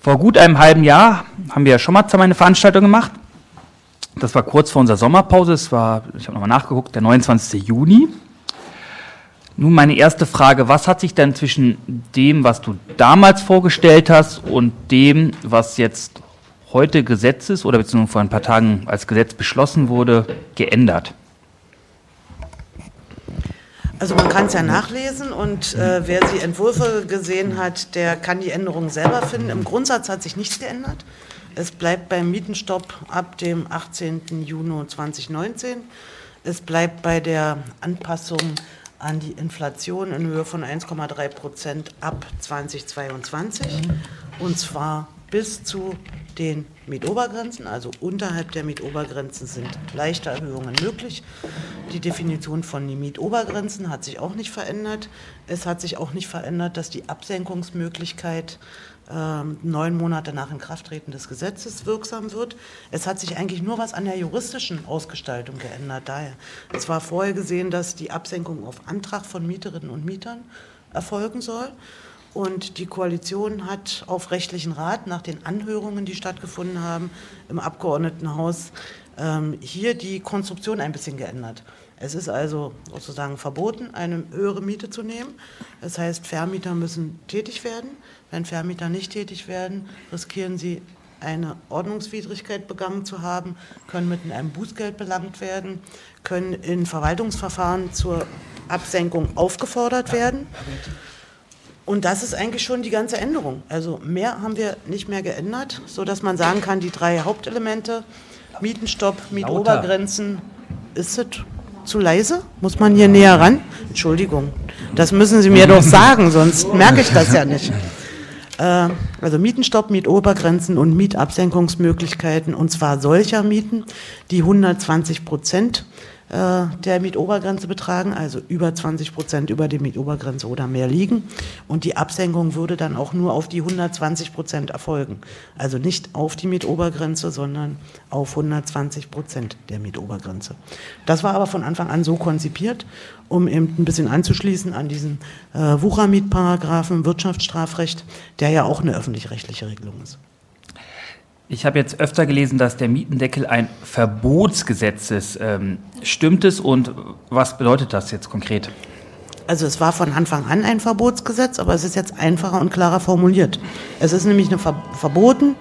Vor gut einem halben Jahr haben wir schon mal zusammen eine Veranstaltung gemacht. Das war kurz vor unserer Sommerpause. Es war, ich habe nochmal nachgeguckt, der 29. Juni. Nun meine erste Frage, was hat sich denn zwischen dem, was du damals vorgestellt hast und dem, was jetzt heute Gesetz ist oder beziehungsweise vor ein paar Tagen als Gesetz beschlossen wurde, geändert? Also man kann es ja nachlesen und äh, wer die Entwürfe gesehen hat, der kann die Änderungen selber finden. Im Grundsatz hat sich nichts geändert. Es bleibt beim Mietenstopp ab dem 18. Juni 2019. Es bleibt bei der Anpassung an die Inflation in Höhe von 1,3 Prozent ab 2022. Und zwar bis zu den Mietobergrenzen, also unterhalb der Mietobergrenzen sind leichte Erhöhungen möglich. Die Definition von den Mietobergrenzen hat sich auch nicht verändert. Es hat sich auch nicht verändert, dass die Absenkungsmöglichkeit äh, neun Monate nach Inkrafttreten des Gesetzes wirksam wird. Es hat sich eigentlich nur was an der juristischen Ausgestaltung geändert. Daher, es war vorher gesehen, dass die Absenkung auf Antrag von Mieterinnen und Mietern erfolgen soll. Und die Koalition hat auf rechtlichen Rat nach den Anhörungen, die stattgefunden haben im Abgeordnetenhaus, ähm, hier die Konstruktion ein bisschen geändert. Es ist also sozusagen verboten, eine höhere Miete zu nehmen. Das heißt, Vermieter müssen tätig werden. Wenn Vermieter nicht tätig werden, riskieren sie eine Ordnungswidrigkeit begangen zu haben, können mit einem Bußgeld belangt werden, können in Verwaltungsverfahren zur Absenkung aufgefordert werden. Und das ist eigentlich schon die ganze Änderung. Also mehr haben wir nicht mehr geändert, sodass man sagen kann, die drei Hauptelemente, Mietenstopp, Mietobergrenzen, ist es zu leise? Muss man hier näher ran? Entschuldigung, das müssen Sie mir doch sagen, sonst merke ich das ja nicht. Äh, also Mietenstopp, Mietobergrenzen und Mietabsenkungsmöglichkeiten, und zwar solcher Mieten, die 120 Prozent äh, der Mietobergrenze betragen, also über 20 Prozent über der Mietobergrenze oder mehr liegen. Und die Absenkung würde dann auch nur auf die 120 Prozent erfolgen. Also nicht auf die Mietobergrenze, sondern auf 120 Prozent der Mietobergrenze. Das war aber von Anfang an so konzipiert, um eben ein bisschen anzuschließen an diesen äh, Wuchermietparagraphen Wirtschaftsstrafrecht, der ja auch eine öffentlich-rechtliche Regelung ist. Ich habe jetzt öfter gelesen, dass der Mietendeckel ein Verbotsgesetz ist. Ähm, stimmt es und was bedeutet das jetzt konkret? Also es war von Anfang an ein Verbotsgesetz, aber es ist jetzt einfacher und klarer formuliert. Es ist nämlich eine Ver verboten,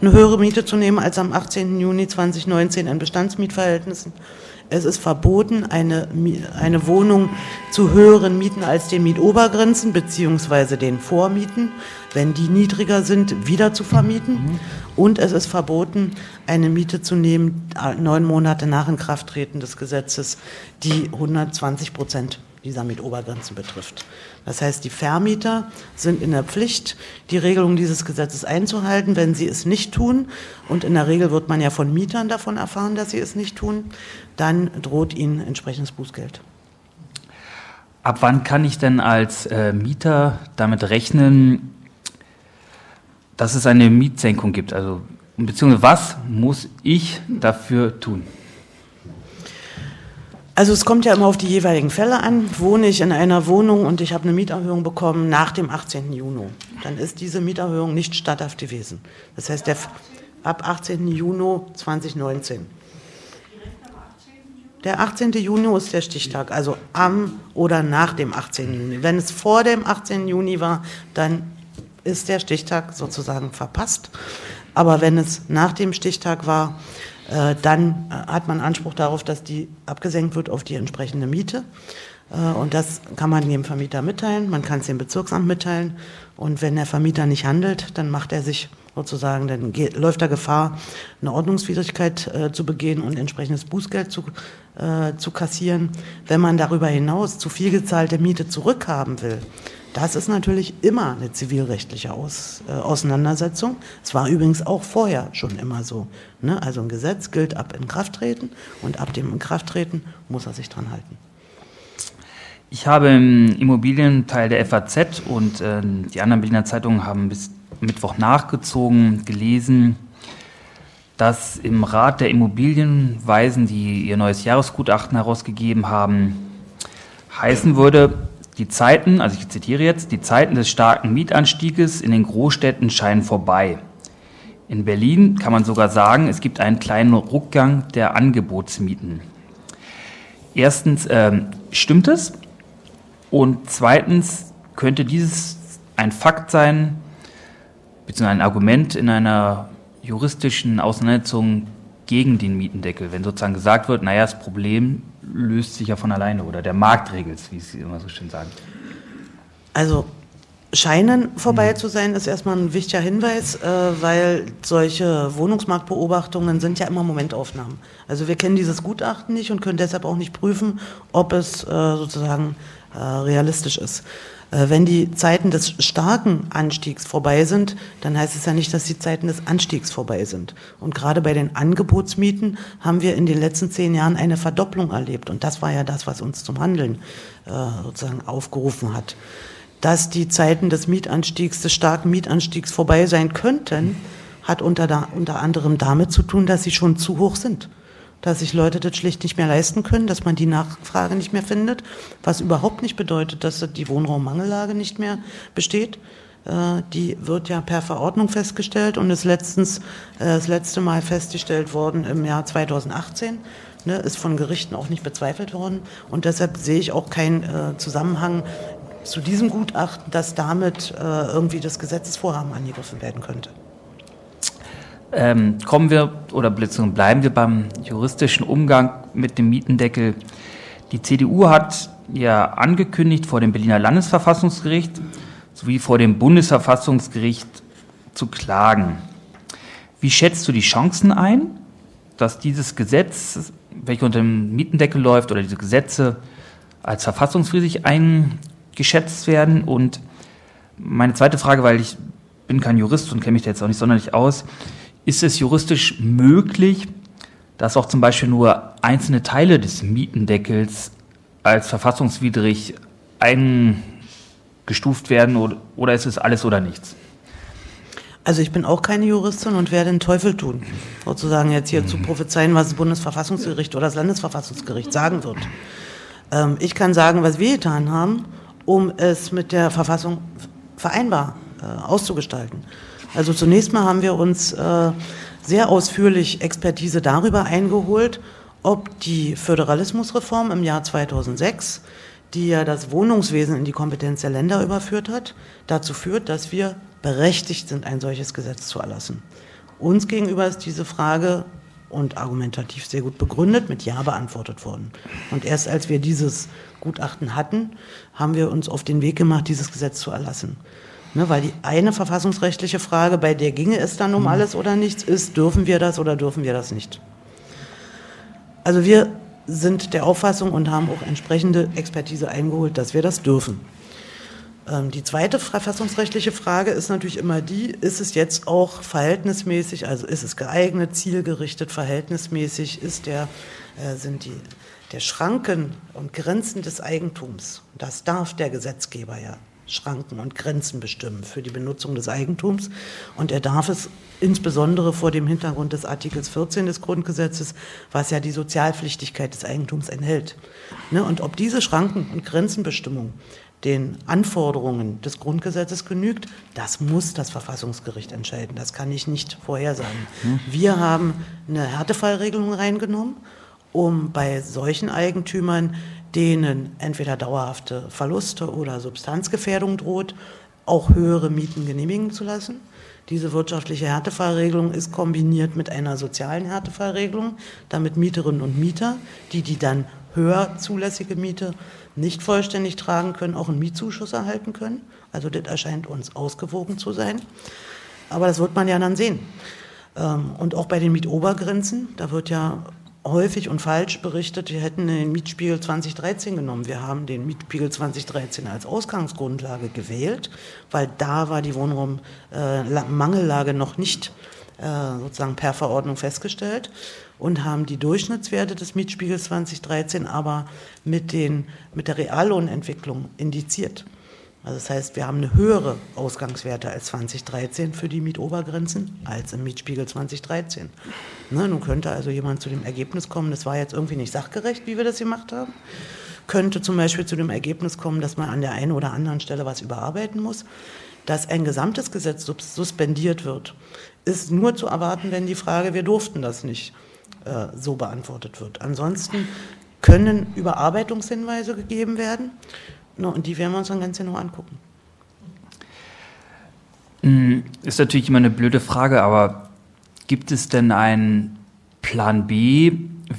eine höhere Miete zu nehmen als am 18. Juni 2019 in Bestandsmietverhältnissen. Es ist verboten, eine, eine Wohnung zu höheren Mieten als den Mietobergrenzen beziehungsweise den Vormieten, wenn die niedriger sind, wieder zu vermieten. Mhm. Und es ist verboten, eine Miete zu nehmen, neun Monate nach Inkrafttreten des Gesetzes, die 120 Prozent dieser Mietobergrenzen betrifft. Das heißt, die Vermieter sind in der Pflicht, die Regelung dieses Gesetzes einzuhalten. Wenn sie es nicht tun, und in der Regel wird man ja von Mietern davon erfahren, dass sie es nicht tun, dann droht ihnen entsprechendes Bußgeld. Ab wann kann ich denn als äh, Mieter damit rechnen, dass es eine Mietsenkung gibt? Also, beziehungsweise was muss ich dafür tun? Also es kommt ja immer auf die jeweiligen Fälle an. Wohne ich in einer Wohnung und ich habe eine Mieterhöhung bekommen nach dem 18. Juni, dann ist diese Mieterhöhung nicht statthaft gewesen. Das heißt, der, ab 18. Juni 2019. Der 18. Juni ist der Stichtag, also am oder nach dem 18. Juni. Wenn es vor dem 18. Juni war, dann ist der Stichtag sozusagen verpasst. Aber wenn es nach dem Stichtag war, dann äh, hat man Anspruch darauf, dass die abgesenkt wird auf die entsprechende Miete. Äh, und das kann man dem Vermieter mitteilen, man kann es dem Bezirksamt mitteilen. Und wenn der Vermieter nicht handelt, dann macht er sich sozusagen, dann geht, läuft er Gefahr, eine Ordnungswidrigkeit äh, zu begehen und entsprechendes Bußgeld zu, äh, zu kassieren. Wenn man darüber hinaus zu viel gezahlte Miete zurückhaben will, das ist natürlich immer eine zivilrechtliche Aus, äh, Auseinandersetzung. Es war übrigens auch vorher schon immer so. Ne? Also ein Gesetz gilt ab Inkrafttreten und ab dem Inkrafttreten muss er sich dran halten. Ich habe im Immobilienteil der FAZ und äh, die anderen Berliner Zeitungen haben bis Mittwoch nachgezogen, gelesen, dass im Rat der Immobilienweisen, die ihr neues Jahresgutachten herausgegeben haben, heißen würde, die Zeiten, also ich zitiere jetzt, die Zeiten des starken Mietanstieges in den Großstädten scheinen vorbei. In Berlin kann man sogar sagen, es gibt einen kleinen Rückgang der Angebotsmieten. Erstens, ähm, stimmt es? Und zweitens, könnte dieses ein Fakt sein, beziehungsweise ein Argument in einer juristischen Auseinandersetzung gegen den Mietendeckel, wenn sozusagen gesagt wird, naja, das Problem löst sich ja von alleine oder der Markt regelt es, wie Sie immer so schön sagen. Also scheinen vorbei mhm. zu sein, ist erstmal ein wichtiger Hinweis, äh, weil solche Wohnungsmarktbeobachtungen sind ja immer Momentaufnahmen. Also wir kennen dieses Gutachten nicht und können deshalb auch nicht prüfen, ob es äh, sozusagen äh, realistisch ist. Äh, wenn die Zeiten des starken Anstiegs vorbei sind, dann heißt es ja nicht, dass die Zeiten des Anstiegs vorbei sind. Und gerade bei den Angebotsmieten haben wir in den letzten zehn Jahren eine Verdopplung erlebt. Und das war ja das, was uns zum Handeln äh, sozusagen aufgerufen hat. Dass die Zeiten des Mietanstiegs, des starken Mietanstiegs vorbei sein könnten, hat unter, da, unter anderem damit zu tun, dass sie schon zu hoch sind dass sich Leute das schlicht nicht mehr leisten können, dass man die Nachfrage nicht mehr findet, was überhaupt nicht bedeutet, dass die Wohnraummangellage nicht mehr besteht. Äh, die wird ja per Verordnung festgestellt und ist letztens äh, das letzte Mal festgestellt worden im Jahr 2018. Ne, ist von Gerichten auch nicht bezweifelt worden. Und deshalb sehe ich auch keinen äh, Zusammenhang zu diesem Gutachten, dass damit irgendwie das Gesetzesvorhaben angegriffen werden könnte. Ähm, kommen wir oder bleiben wir beim juristischen Umgang mit dem Mietendeckel. Die CDU hat ja angekündigt, vor dem Berliner Landesverfassungsgericht sowie vor dem Bundesverfassungsgericht zu klagen. Wie schätzt du die Chancen ein, dass dieses Gesetz, welches unter dem Mietendeckel läuft, oder diese Gesetze als verfassungswidrig eingeschätzt werden? Und meine zweite Frage, weil ich bin kein Jurist und kenne mich da jetzt auch nicht sonderlich aus, ist es juristisch möglich, dass auch zum Beispiel nur einzelne Teile des Mietendeckels als verfassungswidrig eingestuft werden oder, oder ist es alles oder nichts? Also ich bin auch keine Juristin und werde den Teufel tun, sozusagen jetzt hier mhm. zu prophezeien, was das Bundesverfassungsgericht oder das Landesverfassungsgericht sagen wird. Ähm, ich kann sagen, was wir getan haben, um es mit der Verfassung vereinbar äh, auszugestalten. Also zunächst mal haben wir uns äh, sehr ausführlich Expertise darüber eingeholt, ob die Föderalismusreform im Jahr 2006, die ja das Wohnungswesen in die Kompetenz der Länder überführt hat, dazu führt, dass wir berechtigt sind, ein solches Gesetz zu erlassen. Uns gegenüber ist diese Frage und argumentativ sehr gut begründet mit Ja beantwortet worden. Und erst als wir dieses Gutachten hatten, haben wir uns auf den Weg gemacht, dieses Gesetz zu erlassen. Ne, weil die eine verfassungsrechtliche Frage, bei der ginge es dann um mhm. alles oder nichts, ist, dürfen wir das oder dürfen wir das nicht? Also wir sind der Auffassung und haben auch entsprechende Expertise eingeholt, dass wir das dürfen. Ähm, die zweite verfassungsrechtliche Frage ist natürlich immer die, ist es jetzt auch verhältnismäßig, also ist es geeignet, zielgerichtet, verhältnismäßig, ist der, äh, sind die, der Schranken und Grenzen des Eigentums, das darf der Gesetzgeber ja Schranken und Grenzen bestimmen für die Benutzung des Eigentums. Und er darf es insbesondere vor dem Hintergrund des Artikels 14 des Grundgesetzes, was ja die Sozialpflichtigkeit des Eigentums enthält. Ne? Und ob diese Schranken- und Grenzenbestimmung den Anforderungen des Grundgesetzes genügt, das muss das Verfassungsgericht entscheiden. Das kann ich nicht vorhersagen. Hm. Wir haben eine Härtefallregelung reingenommen, um bei solchen Eigentümern denen entweder dauerhafte Verluste oder Substanzgefährdung droht, auch höhere Mieten genehmigen zu lassen. Diese wirtschaftliche Härtefallregelung ist kombiniert mit einer sozialen Härtefallregelung, damit Mieterinnen und Mieter, die die dann höher zulässige Miete nicht vollständig tragen können, auch einen Mietzuschuss erhalten können. Also das erscheint uns ausgewogen zu sein. Aber das wird man ja dann sehen. Ähm, und auch bei den Mietobergrenzen, da wird ja häufig und falsch berichtet, wir hätten den Mietspiegel 2013 genommen. Wir haben den Mietspiegel 2013 als Ausgangsgrundlage gewählt, weil da war die Wohnraummangellage äh, noch nicht äh, sozusagen per Verordnung festgestellt und haben die Durchschnittswerte des Mietspiegels 2013 aber mit, den, mit der Reallohnentwicklung indiziert. Also das heißt, wir haben eine höhere Ausgangswerte als 2013 für die Mietobergrenzen als im Mietspiegel 2013. Ne, nun könnte also jemand zu dem Ergebnis kommen, das war jetzt irgendwie nicht sachgerecht, wie wir das gemacht haben. könnte zum Beispiel zu dem Ergebnis kommen, dass man an der einen oder anderen Stelle was überarbeiten muss. Dass ein gesamtes Gesetz suspendiert wird, ist nur zu erwarten, wenn die Frage, wir durften das nicht, äh, so beantwortet wird. Ansonsten können Überarbeitungshinweise gegeben werden und die werden wir uns dann ganz genau angucken. Hm, ist natürlich immer eine blöde Frage, aber gibt es denn einen Plan B,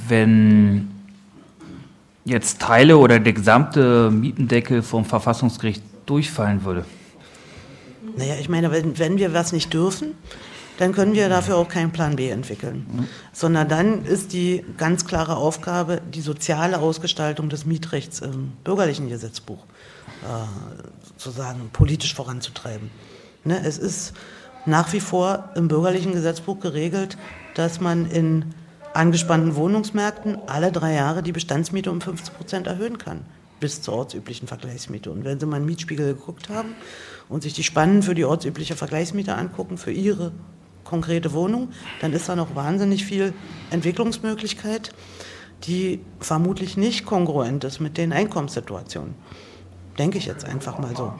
wenn jetzt Teile oder der gesamte Mietendeckel vom Verfassungsgericht durchfallen würde? Naja, ich meine, wenn, wenn wir was nicht dürfen, dann können wir dafür auch keinen Plan B entwickeln. Sondern dann ist die ganz klare Aufgabe, die soziale Ausgestaltung des Mietrechts im bürgerlichen Gesetzbuch äh, sozusagen politisch voranzutreiben. Ne, es ist nach wie vor im bürgerlichen Gesetzbuch geregelt, dass man in angespannten Wohnungsmärkten alle drei Jahre die Bestandsmiete um 50 Prozent erhöhen kann, bis zur ortsüblichen Vergleichsmiete. Und wenn Sie mal einen Mietspiegel geguckt haben und sich die Spannen für die ortsübliche Vergleichsmiete angucken, für Ihre konkrete Wohnung, dann ist da noch wahnsinnig viel Entwicklungsmöglichkeit, die vermutlich nicht kongruent ist mit den Einkommenssituationen. Denke ich jetzt einfach mal so.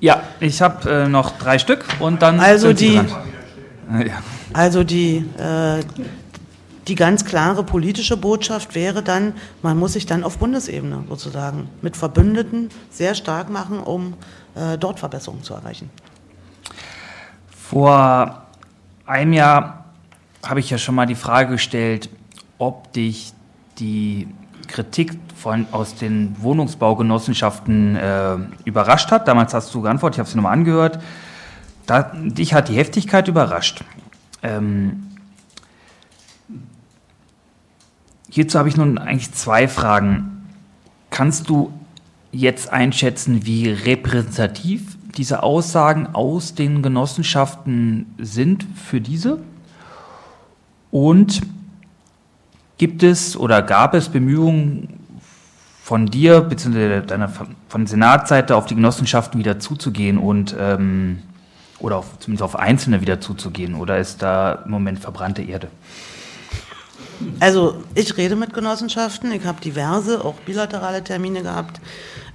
Ja, ich habe äh, noch drei Stück und dann. Also die, äh, ja. also die, äh, die ganz klare politische Botschaft wäre dann, man muss sich dann auf Bundesebene sozusagen mit Verbündeten sehr stark machen, um äh, dort Verbesserungen zu erreichen. Vor einem Jahr habe ich ja schon mal die Frage gestellt, ob dich die Kritik von, aus den Wohnungsbaugenossenschaften äh, überrascht hat. Damals hast du geantwortet, ich habe es nochmal angehört. Da, dich hat die Heftigkeit überrascht. Ähm, hierzu habe ich nun eigentlich zwei Fragen. Kannst du jetzt einschätzen, wie repräsentativ diese Aussagen aus den Genossenschaften sind für diese? Und Gibt es oder gab es Bemühungen von dir bzw. deiner von Senatseite auf die Genossenschaften wieder zuzugehen und ähm, oder auf, zumindest auf Einzelne wieder zuzugehen? Oder ist da im Moment verbrannte Erde? Also ich rede mit Genossenschaften, ich habe diverse, auch bilaterale Termine gehabt.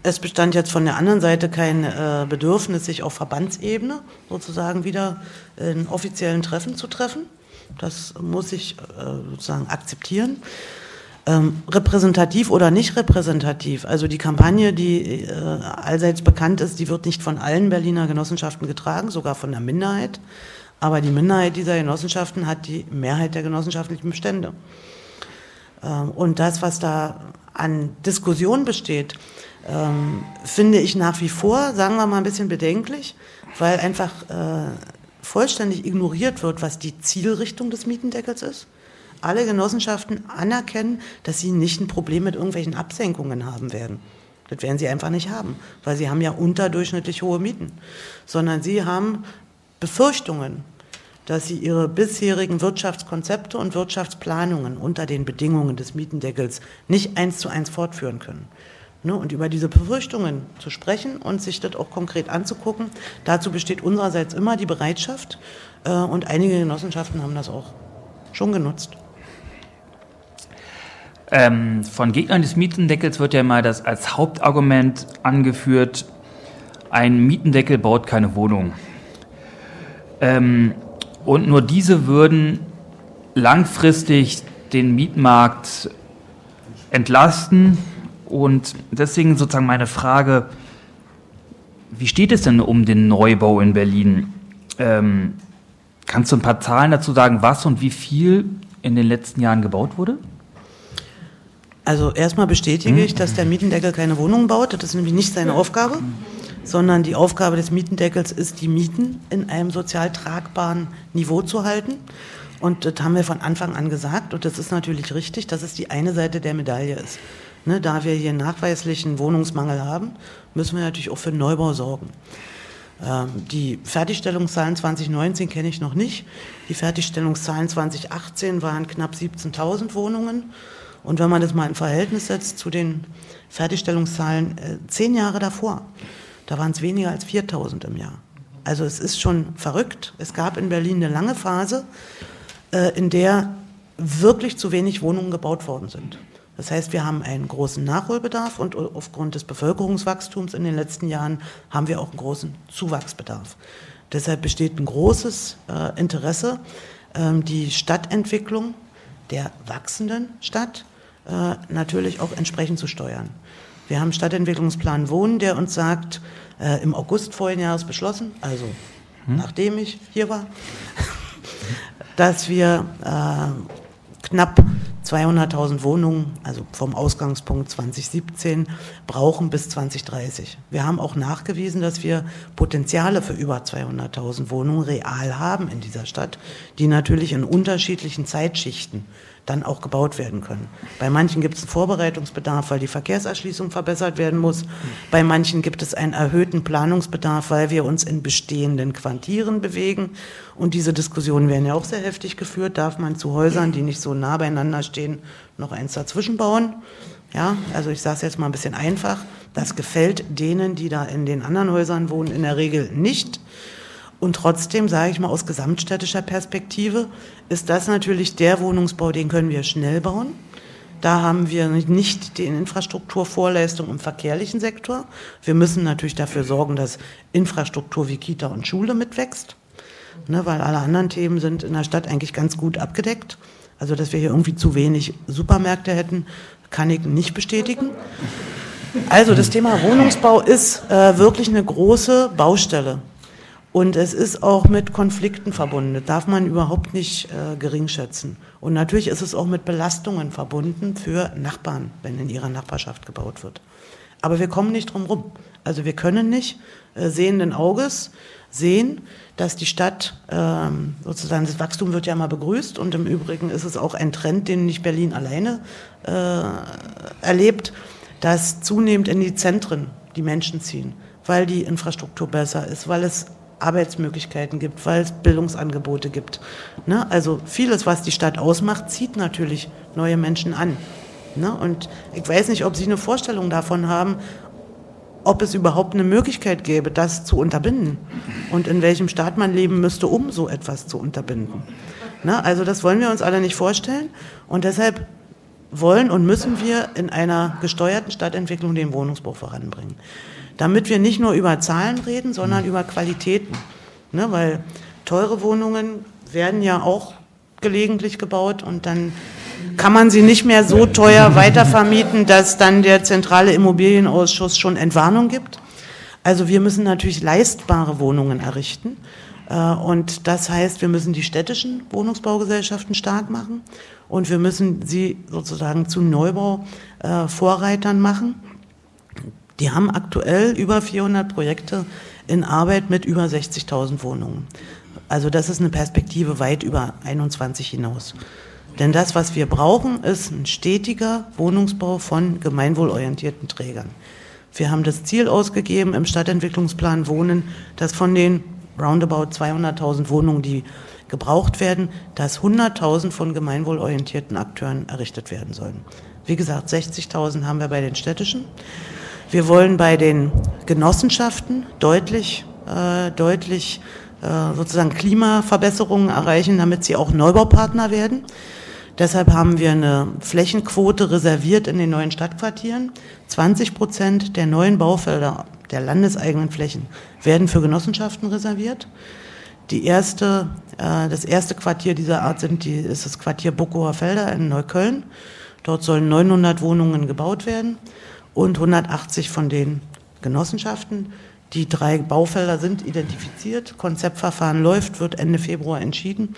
Es bestand jetzt von der anderen Seite kein äh, Bedürfnis, sich auf Verbandsebene sozusagen wieder in offiziellen Treffen zu treffen. Das muss ich äh, sozusagen akzeptieren. Ähm, repräsentativ oder nicht repräsentativ. Also die Kampagne, die äh, allseits bekannt ist, die wird nicht von allen Berliner Genossenschaften getragen, sogar von der Minderheit. Aber die Minderheit dieser Genossenschaften hat die Mehrheit der genossenschaftlichen Bestände. Ähm, und das, was da an Diskussion besteht, ähm, finde ich nach wie vor, sagen wir mal, ein bisschen bedenklich, weil einfach äh, vollständig ignoriert wird, was die Zielrichtung des Mietendeckels ist. Alle Genossenschaften anerkennen, dass sie nicht ein Problem mit irgendwelchen Absenkungen haben werden. Das werden sie einfach nicht haben, weil sie haben ja unterdurchschnittlich hohe Mieten, sondern sie haben Befürchtungen, dass sie ihre bisherigen Wirtschaftskonzepte und Wirtschaftsplanungen unter den Bedingungen des Mietendeckels nicht eins zu eins fortführen können. Ne, und über diese Befürchtungen zu sprechen und sich das auch konkret anzugucken. Dazu besteht unsererseits immer die Bereitschaft äh, und einige Genossenschaften haben das auch schon genutzt. Ähm, von Gegnern des Mietendeckels wird ja mal das als Hauptargument angeführt, ein Mietendeckel baut keine Wohnung. Ähm, und nur diese würden langfristig den Mietmarkt entlasten und deswegen sozusagen meine Frage, wie steht es denn um den Neubau in Berlin? Ähm, kannst du ein paar Zahlen dazu sagen, was und wie viel in den letzten Jahren gebaut wurde? Also erstmal bestätige ich, dass der Mietendeckel keine Wohnungen baut. Das ist nämlich nicht seine Aufgabe, sondern die Aufgabe des Mietendeckels ist, die Mieten in einem sozial tragbaren Niveau zu halten. Und das haben wir von Anfang an gesagt. Und das ist natürlich richtig, dass es die eine Seite der Medaille ist. Ne, da wir hier nachweislichen Wohnungsmangel haben, müssen wir natürlich auch für Neubau sorgen. Ähm, die Fertigstellungszahlen 2019 kenne ich noch nicht. Die Fertigstellungszahlen 2018 waren knapp 17.000 Wohnungen. Und wenn man das mal in Verhältnis setzt zu den Fertigstellungszahlen äh, zehn Jahre davor, da waren es weniger als 4.000 im Jahr. Also es ist schon verrückt. Es gab in Berlin eine lange Phase, äh, in der wirklich zu wenig Wohnungen gebaut worden sind. Das heißt, wir haben einen großen Nachholbedarf und aufgrund des Bevölkerungswachstums in den letzten Jahren haben wir auch einen großen Zuwachsbedarf. Deshalb besteht ein großes äh, Interesse, ähm, die Stadtentwicklung der wachsenden Stadt äh, natürlich auch entsprechend zu steuern. Wir haben Stadtentwicklungsplan Wohnen, der uns sagt, äh, im August vorigen Jahres beschlossen, also hm. nachdem ich hier war, dass wir äh, knapp 200.000 Wohnungen, also vom Ausgangspunkt 2017, brauchen bis 2030. Wir haben auch nachgewiesen, dass wir Potenziale für über 200.000 Wohnungen real haben in dieser Stadt, die natürlich in unterschiedlichen Zeitschichten dann auch gebaut werden können. Bei manchen gibt es einen Vorbereitungsbedarf, weil die Verkehrserschließung verbessert werden muss. Bei manchen gibt es einen erhöhten Planungsbedarf, weil wir uns in bestehenden Quartieren bewegen. Und diese Diskussionen werden ja auch sehr heftig geführt. Darf man zu Häusern, die nicht so nah beieinander stehen, noch eins dazwischen bauen? Ja, also ich sage es jetzt mal ein bisschen einfach. Das gefällt denen, die da in den anderen Häusern wohnen, in der Regel nicht. Und trotzdem, sage ich mal, aus gesamtstädtischer Perspektive ist das natürlich der Wohnungsbau, den können wir schnell bauen. Da haben wir nicht die Infrastrukturvorleistung im verkehrlichen Sektor. Wir müssen natürlich dafür sorgen, dass Infrastruktur wie Kita und Schule mitwächst, ne, weil alle anderen Themen sind in der Stadt eigentlich ganz gut abgedeckt. Also, dass wir hier irgendwie zu wenig Supermärkte hätten, kann ich nicht bestätigen. Also, das Thema Wohnungsbau ist äh, wirklich eine große Baustelle. Und es ist auch mit Konflikten verbunden. Das darf man überhaupt nicht äh, gering schätzen. Und natürlich ist es auch mit Belastungen verbunden für Nachbarn, wenn in ihrer Nachbarschaft gebaut wird. Aber wir kommen nicht drum rum. Also wir können nicht äh, sehenden Auges sehen, dass die Stadt ähm, sozusagen, das Wachstum wird ja immer begrüßt und im Übrigen ist es auch ein Trend, den nicht Berlin alleine äh, erlebt, dass zunehmend in die Zentren die Menschen ziehen, weil die Infrastruktur besser ist, weil es Arbeitsmöglichkeiten gibt, weil es Bildungsangebote gibt. Ne? Also vieles, was die Stadt ausmacht, zieht natürlich neue Menschen an. Ne? Und ich weiß nicht, ob Sie eine Vorstellung davon haben, ob es überhaupt eine Möglichkeit gäbe, das zu unterbinden und in welchem Staat man leben müsste, um so etwas zu unterbinden. Ne? Also das wollen wir uns alle nicht vorstellen und deshalb wollen und müssen wir in einer gesteuerten Stadtentwicklung den Wohnungsbau voranbringen damit wir nicht nur über Zahlen reden, sondern mhm. über Qualitäten. Ne, weil teure Wohnungen werden ja auch gelegentlich gebaut und dann kann man sie nicht mehr so teuer weitervermieten, dass dann der zentrale Immobilienausschuss schon Entwarnung gibt. Also wir müssen natürlich leistbare Wohnungen errichten. Äh, und das heißt, wir müssen die städtischen Wohnungsbaugesellschaften stark machen und wir müssen sie sozusagen zu Neubau-Vorreitern machen. Die haben aktuell über 400 Projekte in Arbeit mit über 60.000 Wohnungen. Also das ist eine Perspektive weit über 21 hinaus. Denn das, was wir brauchen, ist ein stetiger Wohnungsbau von gemeinwohlorientierten Trägern. Wir haben das Ziel ausgegeben im Stadtentwicklungsplan Wohnen, dass von den roundabout 200.000 Wohnungen, die gebraucht werden, dass 100.000 von gemeinwohlorientierten Akteuren errichtet werden sollen. Wie gesagt, 60.000 haben wir bei den städtischen. Wir wollen bei den Genossenschaften deutlich, äh, deutlich äh, sozusagen Klimaverbesserungen erreichen, damit sie auch Neubaupartner werden. Deshalb haben wir eine Flächenquote reserviert in den neuen Stadtquartieren. 20 Prozent der neuen Baufelder der landeseigenen Flächen werden für Genossenschaften reserviert. Die erste, äh, das erste Quartier dieser Art sind die, ist das Quartier Buckower Felder in Neukölln. Dort sollen 900 Wohnungen gebaut werden und 180 von den Genossenschaften. Die drei Baufelder sind identifiziert, Konzeptverfahren läuft, wird Ende Februar entschieden.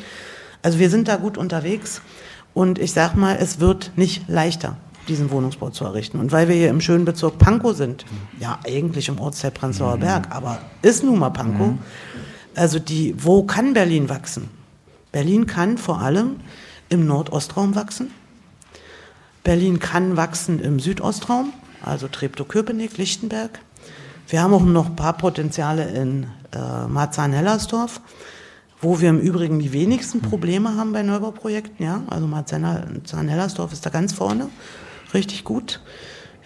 Also wir sind da gut unterwegs und ich sage mal, es wird nicht leichter, diesen Wohnungsbau zu errichten. Und weil wir hier im schönen Bezirk Pankow sind, ja eigentlich im Ortsteil Prenzlauer mhm. Berg, aber ist nun mal Pankow, mhm. also die, wo kann Berlin wachsen? Berlin kann vor allem im Nordostraum wachsen. Berlin kann wachsen im Südostraum also Treptow-Köpenick, Lichtenberg. Wir haben auch noch ein paar Potenziale in äh, Marzahn-Hellersdorf, wo wir im Übrigen die wenigsten Probleme haben bei Neubauprojekten. Ja? Also Marzahn-Hellersdorf ist da ganz vorne, richtig gut.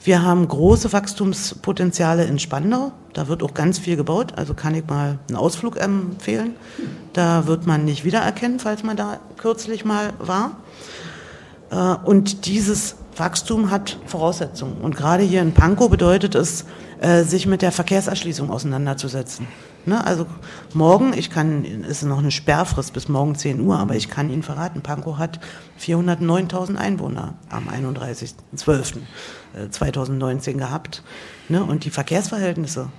Wir haben große Wachstumspotenziale in Spandau. Da wird auch ganz viel gebaut. Also kann ich mal einen Ausflug empfehlen. Da wird man nicht wiedererkennen, falls man da kürzlich mal war. Äh, und dieses Wachstum hat Voraussetzungen. Und gerade hier in Pankow bedeutet es, äh, sich mit der Verkehrserschließung auseinanderzusetzen. Ne? Also morgen, ich kann, ist noch eine Sperrfrist bis morgen 10 Uhr, aber ich kann Ihnen verraten, Pankow hat 409.000 Einwohner am 31.12.2019 gehabt. Ne? Und die Verkehrsverhältnisse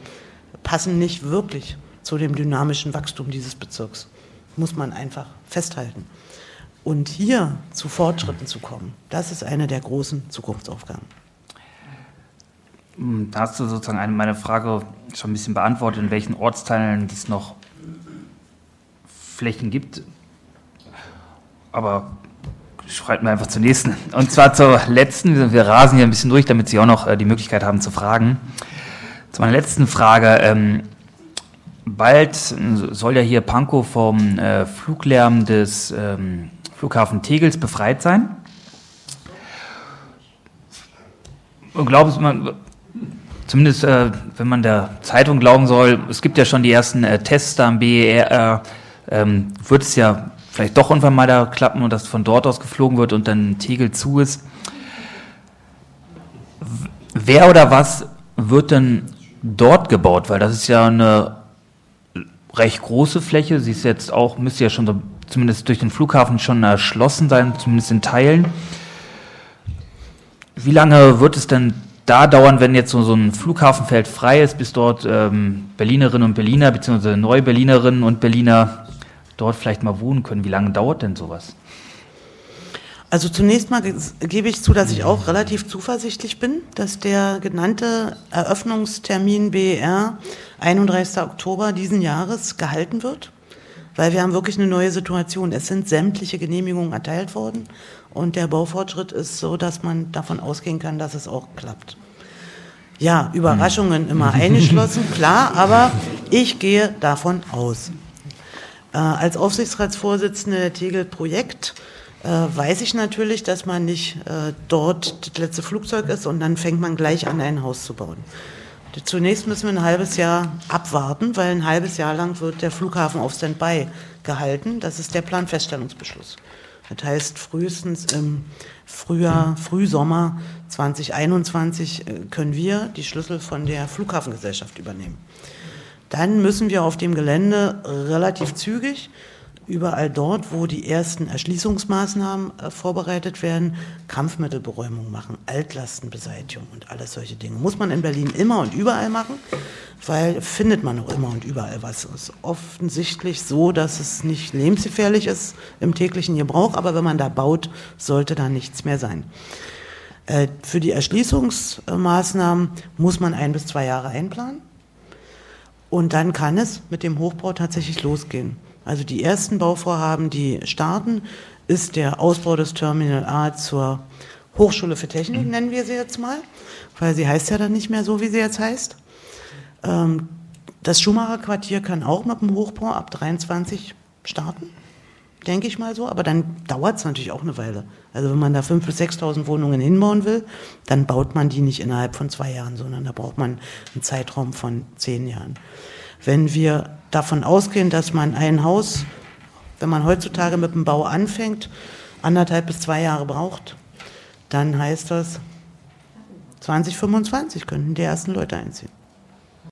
passen nicht wirklich zu dem dynamischen Wachstum dieses Bezirks. Muss man einfach festhalten. Und hier zu Fortschritten zu kommen, das ist eine der großen Zukunftsaufgaben. Hm, da hast du sozusagen eine, meine Frage schon ein bisschen beantwortet, in welchen Ortsteilen es noch Flächen gibt. Aber schreibt mir einfach zur nächsten. Und zwar zur letzten. Wir rasen hier ein bisschen durch, damit Sie auch noch äh, die Möglichkeit haben zu fragen. Zu meiner letzten Frage. Ähm, bald soll ja hier Pankow vom äh, Fluglärm des ähm, Flughafen Tegels befreit sein. Und glaubt man, zumindest äh, wenn man der Zeitung glauben soll, es gibt ja schon die ersten äh, Tests da am BER, ähm, wird es ja vielleicht doch irgendwann mal da klappen und dass von dort aus geflogen wird und dann Tegel zu ist. Wer oder was wird denn dort gebaut? Weil das ist ja eine recht große Fläche. Sie ist jetzt auch, müsste ja schon so zumindest durch den Flughafen schon erschlossen sein, zumindest in Teilen. Wie lange wird es denn da dauern, wenn jetzt so, so ein Flughafenfeld frei ist, bis dort ähm, Berlinerinnen und Berliner, beziehungsweise Neuberlinerinnen und Berliner dort vielleicht mal wohnen können? Wie lange dauert denn sowas? Also zunächst mal gebe ich zu, dass ich auch relativ zuversichtlich bin, dass der genannte Eröffnungstermin BER 31. Oktober diesen Jahres gehalten wird weil wir haben wirklich eine neue Situation. Es sind sämtliche Genehmigungen erteilt worden und der Baufortschritt ist so, dass man davon ausgehen kann, dass es auch klappt. Ja, Überraschungen immer eingeschlossen, klar, aber ich gehe davon aus. Äh, als Aufsichtsratsvorsitzende der Tegel Projekt äh, weiß ich natürlich, dass man nicht äh, dort das letzte Flugzeug ist und dann fängt man gleich an, ein Haus zu bauen. Zunächst müssen wir ein halbes Jahr abwarten, weil ein halbes Jahr lang wird der Flughafen auf Standby gehalten. Das ist der Planfeststellungsbeschluss. Das heißt, frühestens im Frühjahr, Frühsommer 2021 äh, können wir die Schlüssel von der Flughafengesellschaft übernehmen. Dann müssen wir auf dem Gelände relativ zügig überall dort, wo die ersten Erschließungsmaßnahmen äh, vorbereitet werden, Kampfmittelberäumung machen, Altlastenbeseitigung und alles solche Dinge. Muss man in Berlin immer und überall machen, weil findet man auch immer und überall was. Es ist offensichtlich so, dass es nicht lebensgefährlich ist im täglichen Gebrauch, aber wenn man da baut, sollte da nichts mehr sein. Äh, für die Erschließungsmaßnahmen muss man ein bis zwei Jahre einplanen. Und dann kann es mit dem Hochbau tatsächlich losgehen. Also die ersten Bauvorhaben, die starten, ist der Ausbau des Terminal A zur Hochschule für Technik, nennen wir sie jetzt mal, weil sie heißt ja dann nicht mehr so, wie sie jetzt heißt. Ähm, das Schumacher Quartier kann auch mit dem Hochbau ab 23 starten, denke ich mal so, aber dann dauert es natürlich auch eine Weile. Also wenn man da 5.000 bis 6.000 Wohnungen hinbauen will, dann baut man die nicht innerhalb von zwei Jahren, sondern da braucht man einen Zeitraum von zehn Jahren. Wenn wir davon ausgehen, dass man ein Haus, wenn man heutzutage mit dem Bau anfängt, anderthalb bis zwei Jahre braucht, dann heißt das, 2025 könnten die ersten Leute einziehen.